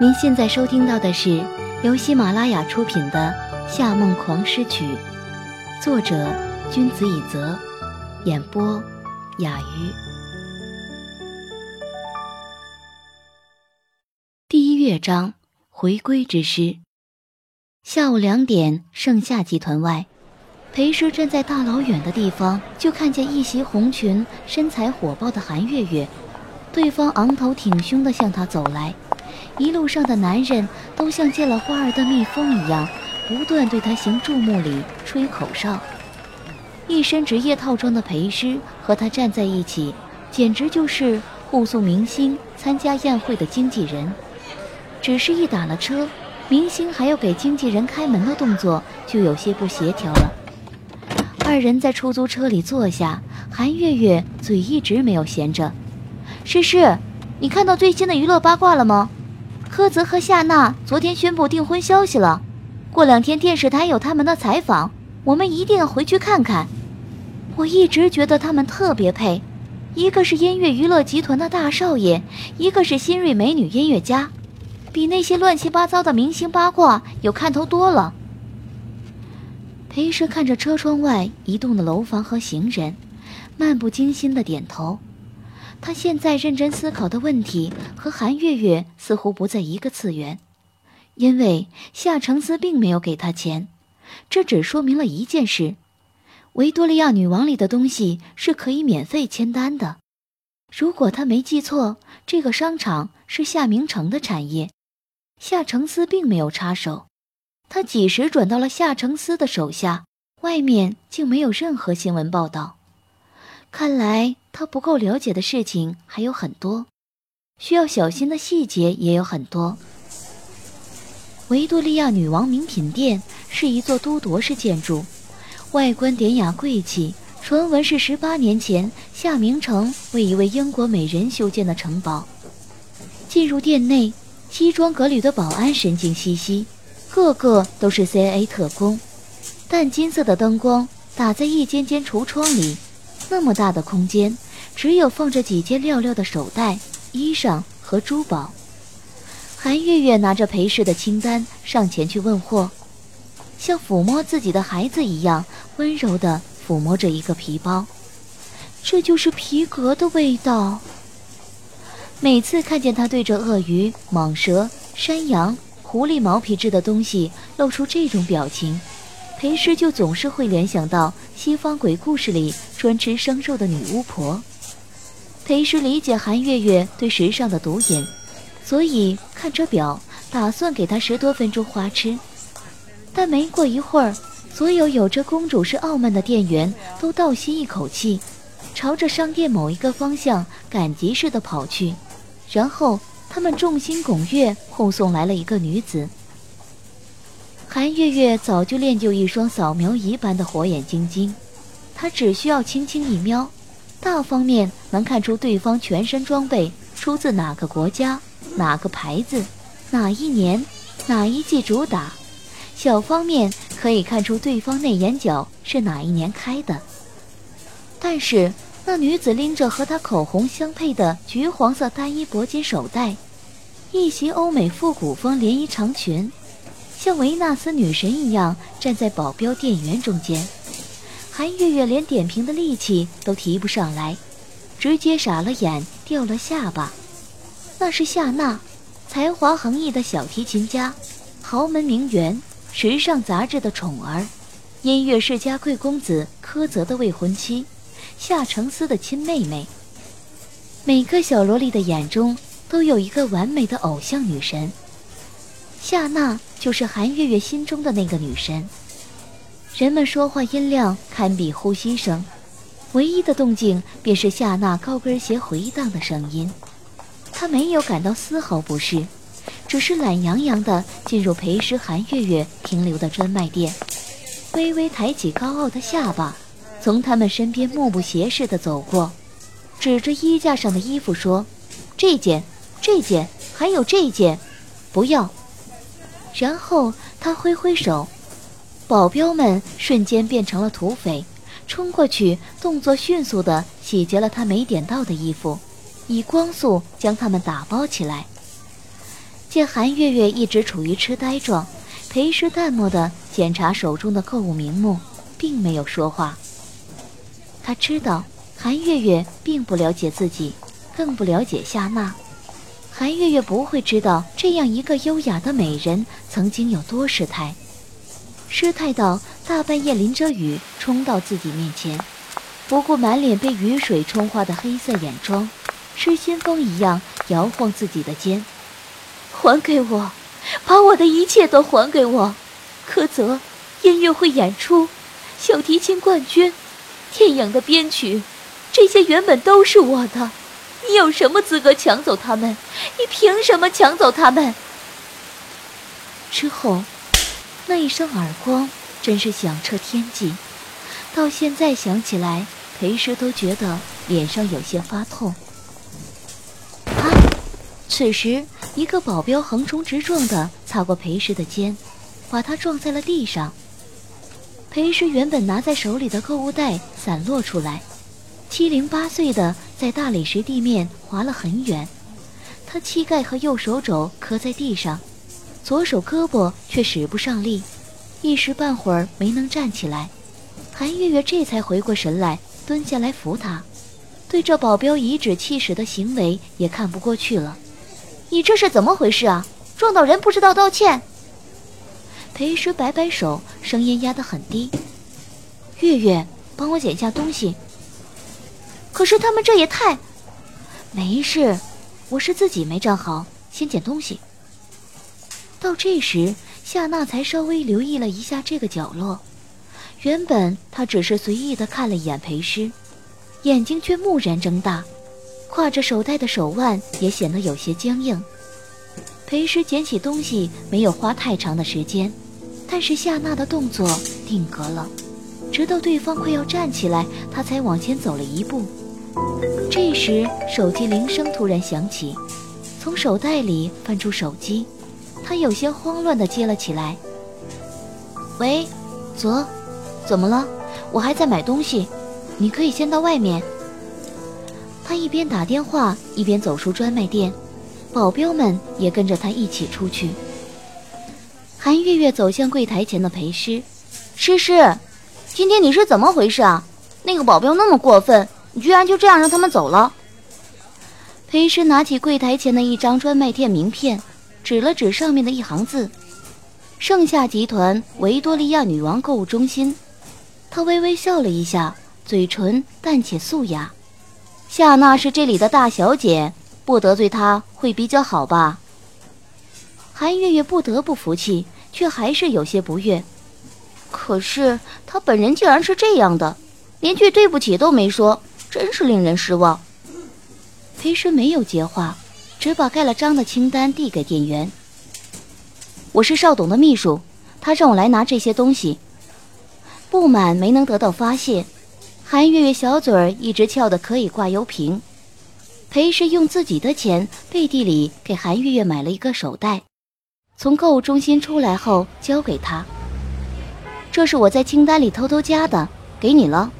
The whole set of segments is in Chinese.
您现在收听到的是由喜马拉雅出品的《夏梦狂诗曲》，作者君子以泽，演播雅鱼。第一乐章回归之诗。下午两点，盛夏集团外，裴师站在大老远的地方，就看见一袭红裙、身材火爆的韩月月，对方昂头挺胸地向他走来。一路上的男人都像见了花儿的蜜蜂一样，不断对他行注目礼、吹口哨。一身职业套装的裴师和他站在一起，简直就是护送明星参加宴会的经纪人。只是一打了车，明星还要给经纪人开门的动作就有些不协调了。二人在出租车里坐下，韩月月嘴一直没有闲着。诗诗，你看到最新的娱乐八卦了吗？柯泽和夏娜昨天宣布订婚消息了，过两天电视台有他们的采访，我们一定要回去看看。我一直觉得他们特别配，一个是音乐娱乐集团的大少爷，一个是新锐美女音乐家，比那些乱七八糟的明星八卦有看头多了。裴时看着车窗外移动的楼房和行人，漫不经心的点头。他现在认真思考的问题和韩月月似乎不在一个次元，因为夏承思并没有给他钱，这只说明了一件事：维多利亚女王里的东西是可以免费签单的。如果他没记错，这个商场是夏明城的产业，夏承思并没有插手，他几时转到了夏承思的手下？外面竟没有任何新闻报道。看来他不够了解的事情还有很多，需要小心的细节也有很多。维多利亚女王名品店是一座都铎式建筑，外观典雅贵气，传闻是十八年前夏明城为一位英国美人修建的城堡。进入店内，西装革履的保安神经兮兮，个个都是 CIA 特工。淡金色的灯光打在一间间橱窗里。那么大的空间，只有放着几件料料的手袋、衣裳和珠宝。韩月月拿着裴氏的清单上前去问货，像抚摸自己的孩子一样温柔地抚摸着一个皮包。这就是皮革的味道。每次看见他对着鳄鱼、蟒蛇、山羊、狐狸毛皮质的东西露出这种表情。裴师就总是会联想到西方鬼故事里专吃生肉的女巫婆。裴师理解韩月月对时尚的独眼，所以看着表，打算给她十多分钟花痴。但没过一会儿，所有有着公主式傲慢的店员都倒吸一口气，朝着商店某一个方向赶集似的跑去，然后他们众星拱月护送来了一个女子。韩月月早就练就一双扫描仪般的火眼金睛，她只需要轻轻一瞄，大方面能看出对方全身装备出自哪个国家、哪个牌子、哪一年、哪一季主打；小方面可以看出对方内眼角是哪一年开的。但是那女子拎着和她口红相配的橘黄色单一铂金手袋，一袭欧美复古风连衣长裙。像维纳斯女神一样站在保镖店员中间，韩月月连点评的力气都提不上来，直接傻了眼，掉了下巴。那是夏娜，才华横溢的小提琴家，豪门名媛，时尚杂志的宠儿，音乐世家贵公子柯泽的未婚妻，夏承思的亲妹妹。每个小萝莉的眼中都有一个完美的偶像女神。夏娜就是韩月月心中的那个女神。人们说话音量堪比呼吸声，唯一的动静便是夏娜高跟鞋回荡的声音。她没有感到丝毫不适，只是懒洋洋地进入陪师韩月月停留的专卖店，微微抬起高傲的下巴，从他们身边目不斜视地走过，指着衣架上的衣服说：“这件，这件，还有这件，不要。”然后他挥挥手，保镖们瞬间变成了土匪，冲过去，动作迅速地洗劫了他没点到的衣服，以光速将他们打包起来。见韩月月一直处于痴呆状，裴师淡漠地检查手中的购物名目，并没有说话。他知道韩月月并不了解自己，更不了解夏娜。韩月月不会知道这样一个优雅的美人曾经有多失态，失态到大半夜淋着雨冲到自己面前，不顾满脸被雨水冲花的黑色眼妆，失心疯一样摇晃自己的肩。还给我，把我的一切都还给我！柯泽，音乐会演出，小提琴冠军，电影的编曲，这些原本都是我的。你有什么资格抢走他们？你凭什么抢走他们？之后，那一声耳光真是响彻天际，到现在想起来，裴师都觉得脸上有些发痛。啊！此时，一个保镖横冲直撞的擦过裴师的肩，把他撞在了地上。裴师原本拿在手里的购物袋散落出来，七零八碎的。在大理石地面滑了很远，他膝盖和右手肘磕在地上，左手胳膊却使不上力，一时半会儿没能站起来。韩月月这才回过神来，蹲下来扶他，对这保镖颐指气使的行为也看不过去了。你这是怎么回事啊？撞到人不知道道歉？裴师摆摆手，声音压得很低：“月月，帮我捡下东西。”可是他们这也太……没事，我是自己没站好，先捡东西。到这时，夏娜才稍微留意了一下这个角落。原本她只是随意的看了一眼裴师，眼睛却蓦然睁大，挎着手袋的手腕也显得有些僵硬。裴师捡起东西没有花太长的时间，但是夏娜的动作定格了，直到对方快要站起来，他才往前走了一步。这时，手机铃声突然响起，从手袋里翻出手机，他有些慌乱地接了起来。喂，泽，怎么了？我还在买东西，你可以先到外面。他一边打电话一边走出专卖店，保镖们也跟着他一起出去。韩月月走向柜台前的裴师，诗诗，今天你是怎么回事啊？那个保镖那么过分。你居然就这样让他们走了？裴师拿起柜台前的一张专卖店名片，指了指上面的一行字：“盛夏集团维多利亚女王购物中心。”他微微笑了一下，嘴唇淡且素雅。夏娜是这里的大小姐，不得罪她会比较好吧？韩月月不得不服气，却还是有些不悦。可是她本人竟然是这样的，连句对不起都没说。真是令人失望。裴时没有接话，只把盖了章的清单递给店员。我是邵董的秘书，他让我来拿这些东西。不满没能得到发泄，韩月月小嘴儿一直翘得可以挂油瓶。裴师用自己的钱背地里给韩月月买了一个手袋，从购物中心出来后交给他。这是我在清单里偷偷加的，给你了。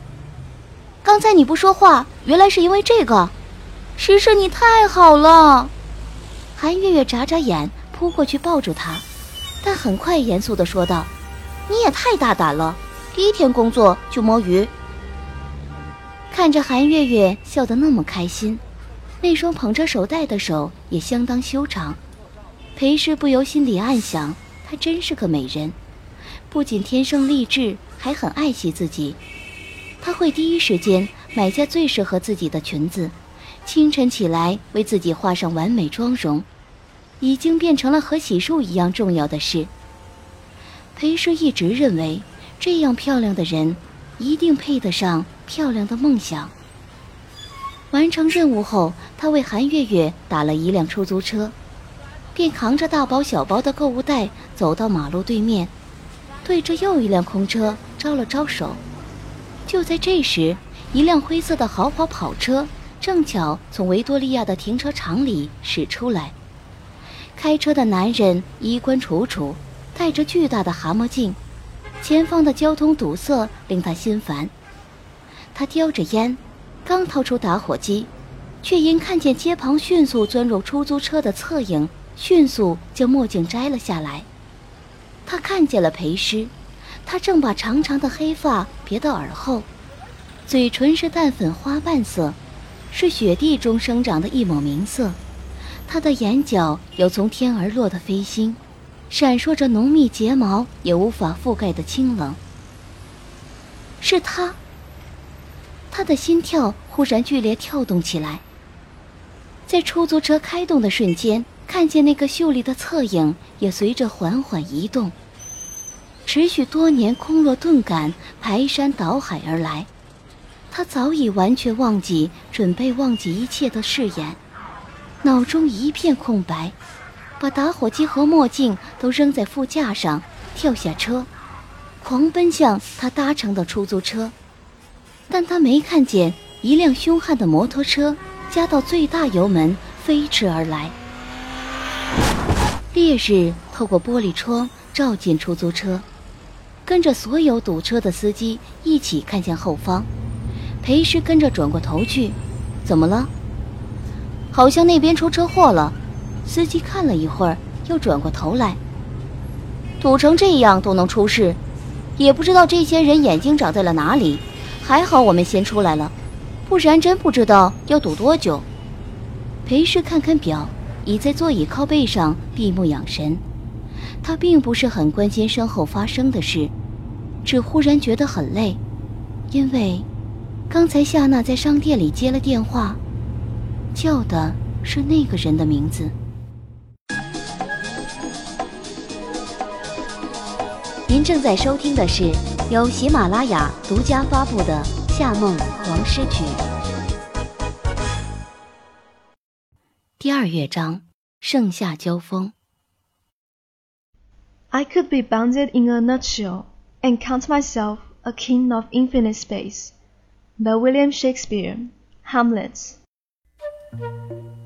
刚才你不说话，原来是因为这个。诗诗，你太好了。韩月月眨眨眼，扑过去抱住他，但很快严肃地说道：“你也太大胆了，第一天工作就摸鱼。”看着韩月月笑得那么开心，那双捧着手袋的手也相当修长。裴氏不由心里暗想：她真是个美人，不仅天生丽质，还很爱惜自己。她会第一时间买下最适合自己的裙子，清晨起来为自己画上完美妆容，已经变成了和洗漱一样重要的事。裴氏一直认为，这样漂亮的人，一定配得上漂亮的梦想。完成任务后，他为韩月月打了一辆出租车，便扛着大包小包的购物袋走到马路对面，对着又一辆空车招了招手。就在这时，一辆灰色的豪华跑车正巧从维多利亚的停车场里驶出来。开车的男人衣冠楚楚，戴着巨大的蛤蟆镜，前方的交通堵塞令他心烦。他叼着烟，刚掏出打火机，却因看见街旁迅速钻入出租车的侧影，迅速将墨镜摘了下来。他看见了裴师，他正把长长的黑发别到耳后，嘴唇是淡粉花瓣色，是雪地中生长的一抹明色。他的眼角有从天而落的飞星，闪烁着浓密睫毛也无法覆盖的清冷。是他。他的心跳忽然剧烈跳动起来。在出租车开动的瞬间，看见那个秀丽的侧影也随着缓缓移动。持续多年空落顿感排山倒海而来，他早已完全忘记准备忘记一切的誓言。脑中一片空白，把打火机和墨镜都扔在副驾上，跳下车，狂奔向他搭乘的出租车。但他没看见一辆凶悍的摩托车加到最大油门飞驰而来，烈日透过玻璃窗照进出租车，跟着所有堵车的司机一起看向后方。裴师跟着转过头去，怎么了？好像那边出车祸了，司机看了一会儿，又转过头来。堵成这样都能出事，也不知道这些人眼睛长在了哪里。还好我们先出来了，不然真不知道要堵多久。裴氏看看表，倚在座椅靠背上闭目养神。他并不是很关心身后发生的事，只忽然觉得很累，因为刚才夏娜在商店里接了电话。叫的是那个人的名字。您正在收听的是由喜马拉雅独家发布的《夏梦黄诗曲》第二乐章：盛夏交锋。I could be bounded in a nutshell and count myself a king of infinite space. By William Shakespeare, Hamlet.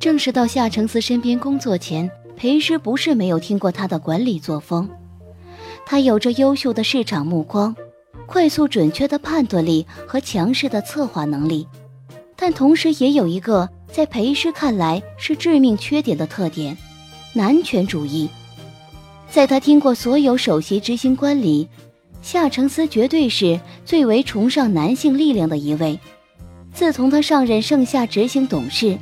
正是到夏承思身边工作前，裴师不是没有听过他的管理作风。他有着优秀的市场目光、快速准确的判断力和强势的策划能力，但同时也有一个在裴师看来是致命缺点的特点——男权主义。在他听过所有首席执行官里，夏承思绝对是最为崇尚男性力量的一位。自从他上任盛夏执行董事。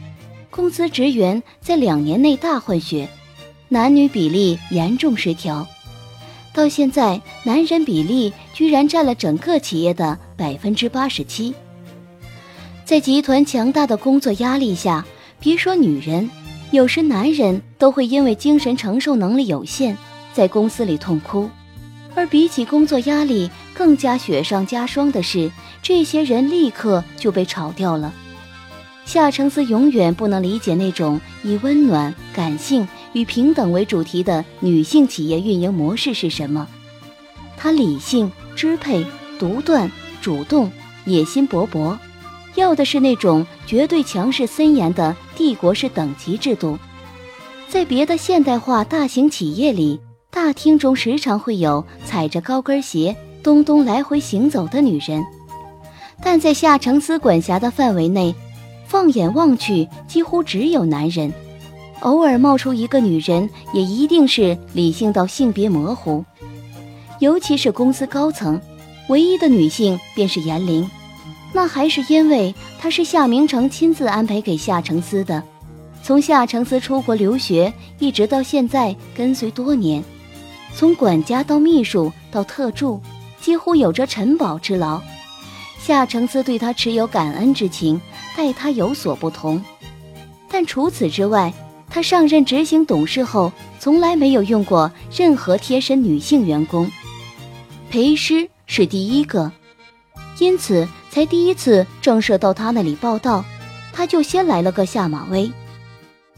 公司职员在两年内大换血，男女比例严重失调，到现在男人比例居然占了整个企业的百分之八十七。在集团强大的工作压力下，别说女人，有时男人都会因为精神承受能力有限，在公司里痛哭。而比起工作压力，更加雪上加霜的是，这些人立刻就被炒掉了。夏承思永远不能理解那种以温暖、感性与平等为主题的女性企业运营模式是什么。他理性、支配、独断、主动、野心勃勃，要的是那种绝对强势森严的帝国式等级制度。在别的现代化大型企业里，大厅中时常会有踩着高跟鞋咚咚来回行走的女人，但在夏承思管辖的范围内。放眼望去，几乎只有男人，偶尔冒出一个女人，也一定是理性到性别模糊。尤其是公司高层，唯一的女性便是严玲，那还是因为她是夏明成亲自安排给夏承思的，从夏承思出国留学一直到现在跟随多年，从管家到秘书到特助，几乎有着臣宝之劳。夏承思对他持有感恩之情。待他有所不同，但除此之外，他上任执行董事后，从来没有用过任何贴身女性员工。裴师是第一个，因此才第一次正式到他那里报道，他就先来了个下马威。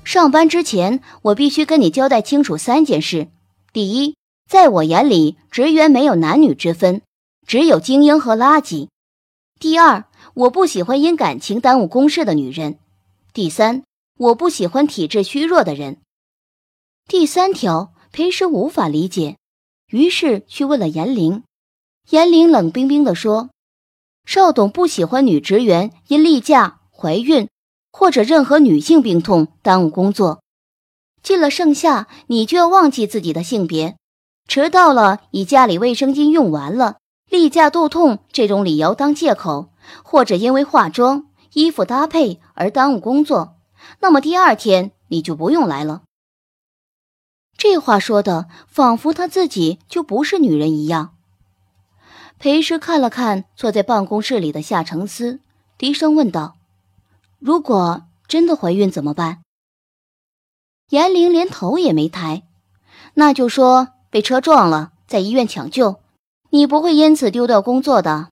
上班之前，我必须跟你交代清楚三件事：第一，在我眼里，职员没有男女之分，只有精英和垃圾；第二。我不喜欢因感情耽误公事的女人。第三，我不喜欢体质虚弱的人。第三条，裴师无法理解，于是去问了严玲。严玲冷冰冰地说：“邵董不喜欢女职员因例假、怀孕或者任何女性病痛耽误工作。”进了盛夏，你就要忘记自己的性别。迟到了，以家里卫生巾用完了、例假肚痛这种理由当借口，或者因为化妆、衣服搭配而耽误工作，那么第二天你就不用来了。这话说的仿佛他自己就不是女人一样。裴师看了看坐在办公室里的夏承思，低声问道：“如果真的怀孕怎么办？”严玲连头也没抬，那就说。被车撞了，在医院抢救，你不会因此丢掉工作的。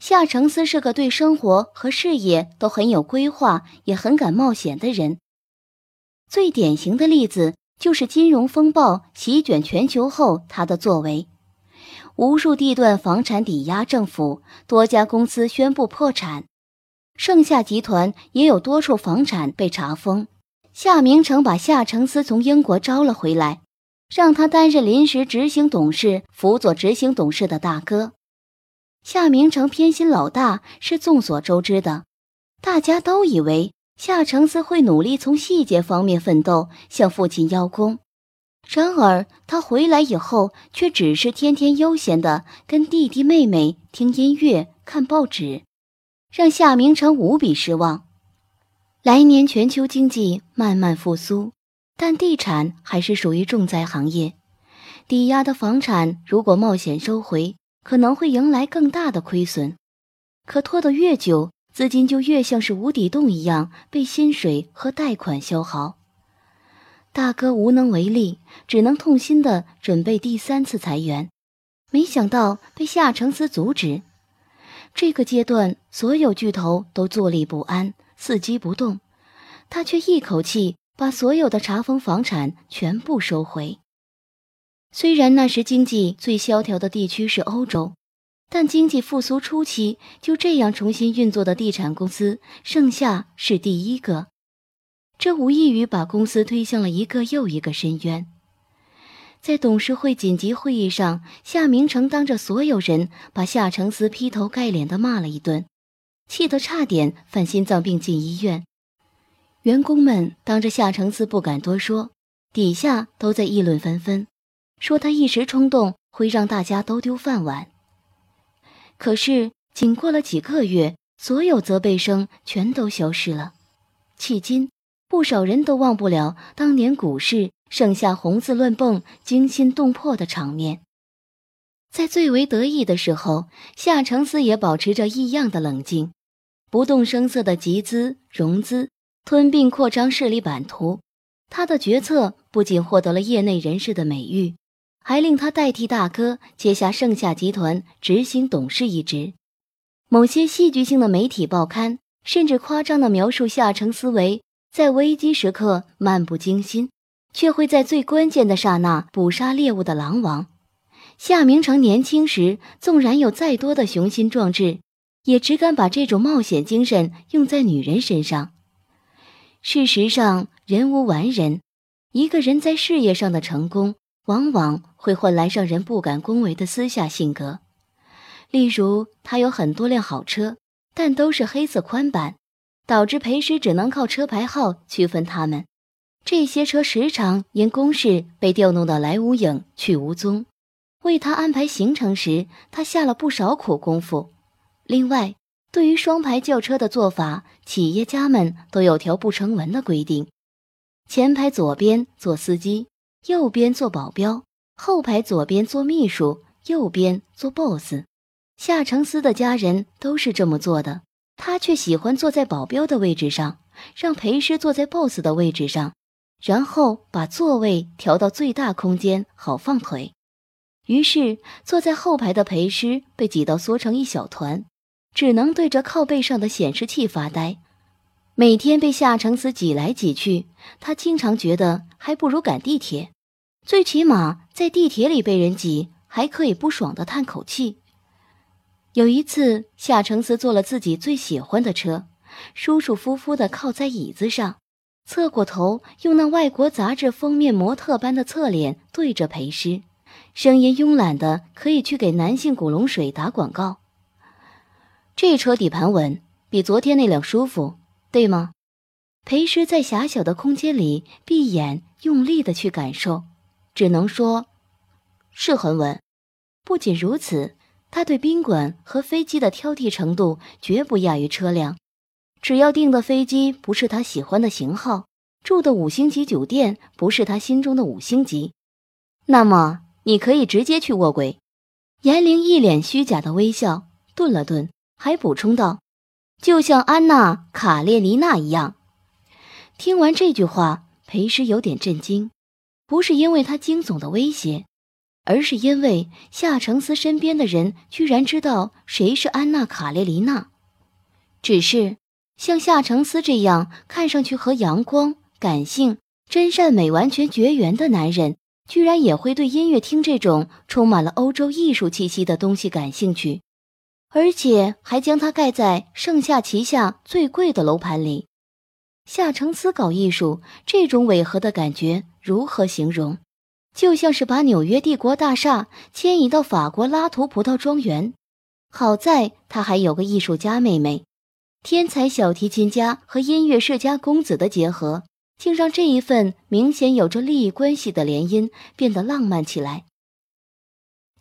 夏承思是个对生活和事业都很有规划，也很敢冒险的人。最典型的例子就是金融风暴席卷全球后他的作为，无数地段房产抵押政府，多家公司宣布破产，盛夏集团也有多处房产被查封。夏明成把夏承思从英国招了回来。让他担任临时执行董事，辅佐执行董事的大哥夏明成偏心老大是众所周知的，大家都以为夏承思会努力从细节方面奋斗，向父亲邀功。然而他回来以后，却只是天天悠闲的跟弟弟妹妹听音乐、看报纸，让夏明成无比失望。来年全球经济慢慢复苏。但地产还是属于重灾行业，抵押的房产如果冒险收回，可能会迎来更大的亏损。可拖得越久，资金就越像是无底洞一样被薪水和贷款消耗。大哥无能为力，只能痛心的准备第三次裁员，没想到被夏承思阻止。这个阶段，所有巨头都坐立不安，伺机不动，他却一口气。把所有的查封房产全部收回。虽然那时经济最萧条的地区是欧洲，但经济复苏初期就这样重新运作的地产公司，盛夏是第一个。这无异于把公司推向了一个又一个深渊。在董事会紧急会议上，夏明成当着所有人把夏承思劈头盖脸的骂了一顿，气得差点犯心脏病进医院。员工们当着夏承思不敢多说，底下都在议论纷纷，说他一时冲动会让大家都丢饭碗。可是，仅过了几个月，所有责备声全都消失了。迄今，不少人都忘不了当年股市盛夏红字乱蹦、惊心动魄的场面。在最为得意的时候，夏承思也保持着异样的冷静，不动声色的集资融资。吞并扩张势力版图，他的决策不仅获得了业内人士的美誉，还令他代替大哥接下盛夏集团执行董事一职。某些戏剧性的媒体报刊甚至夸张地描述夏承思维在危机时刻漫不经心，却会在最关键的刹那捕杀猎物的狼王。夏明成年轻时纵然有再多的雄心壮志，也只敢把这种冒险精神用在女人身上。事实上，人无完人。一个人在事业上的成功，往往会换来让人不敢恭维的私下性格。例如，他有很多辆好车，但都是黑色宽版，导致裴师只能靠车牌号区分他们。这些车时常因公事被调弄得来无影去无踪。为他安排行程时，他下了不少苦功夫。另外，对于双排轿车的做法，企业家们都有条不成文的规定：前排左边做司机，右边做保镖；后排左边做秘书，右边做 boss。夏承思的家人都是这么做的，他却喜欢坐在保镖的位置上，让裴师坐在 boss 的位置上，然后把座位调到最大空间，好放腿。于是，坐在后排的裴师被挤到缩成一小团。只能对着靠背上的显示器发呆，每天被夏承思挤来挤去，他经常觉得还不如赶地铁，最起码在地铁里被人挤，还可以不爽的叹口气。有一次，夏承思坐了自己最喜欢的车，舒舒服服的靠在椅子上，侧过头，用那外国杂志封面模特般的侧脸对着裴师，声音慵懒的可以去给男性古龙水打广告。这车底盘稳，比昨天那辆舒服，对吗？裴师在狭小的空间里闭眼，用力的去感受，只能说，是很稳。不仅如此，他对宾馆和飞机的挑剔程度绝不亚于车辆。只要订的飞机不是他喜欢的型号，住的五星级酒店不是他心中的五星级，那么你可以直接去卧轨。严玲一脸虚假的微笑，顿了顿，还补充道：“就像安娜·卡列尼娜一样。”听完这句话，裴师有点震惊，不是因为他惊悚的威胁，而是因为夏承思身边的人居然知道谁是安娜·卡列尼娜。只是像夏承思这样看上去和阳光、感性、真善美完全绝缘的男人，居然也会对音乐厅这种充满了欧洲艺术气息的东西感兴趣，而且还将它盖在盛夏旗下最贵的楼盘里。夏承思搞艺术，这种违和的感觉如何形容？就像是把纽约帝国大厦迁移到法国拉图葡萄庄园。好在他还有个艺术家妹妹，天才小提琴家和音乐世家公子的结合，竟让这一份明显有着利益关系的联姻变得浪漫起来。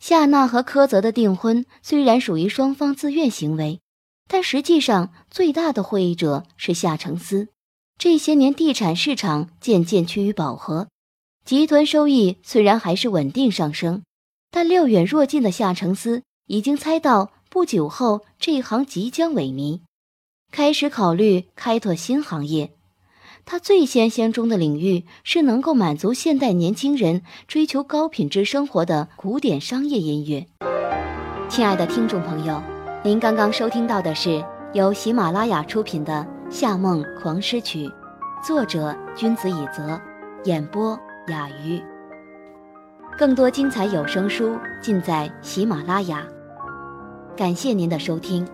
夏娜和柯泽的订婚虽然属于双方自愿行为，但实际上最大的获益者是夏承思。这些年，地产市场渐渐趋于饱和，集团收益虽然还是稳定上升，但料远若近的夏承思已经猜到不久后这一行即将萎靡，开始考虑开拓新行业。他最先相中的领域是能够满足现代年轻人追求高品质生活的古典商业音乐。亲爱的听众朋友，您刚刚收听到的是由喜马拉雅出品的。《夏梦狂诗曲》，作者君子以泽，演播雅鱼。更多精彩有声书尽在喜马拉雅。感谢您的收听。